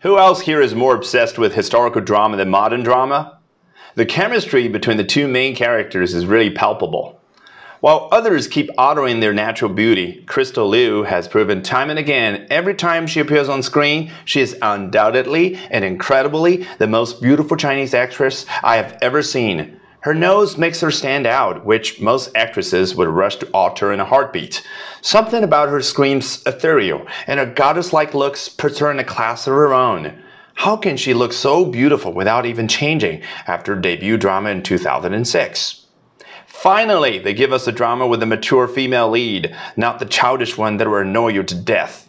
Who else here is more obsessed with historical drama than modern drama? The chemistry between the two main characters is really palpable. While others keep honoring their natural beauty, Crystal Liu has proven time and again every time she appears on screen, she is undoubtedly and incredibly the most beautiful Chinese actress I have ever seen. Her nose makes her stand out, which most actresses would rush to alter in a heartbeat. Something about her screams ethereal, and her goddess like looks puts her in a class of her own. How can she look so beautiful without even changing after debut drama in 2006? Finally, they give us a drama with a mature female lead, not the childish one that will annoy you to death.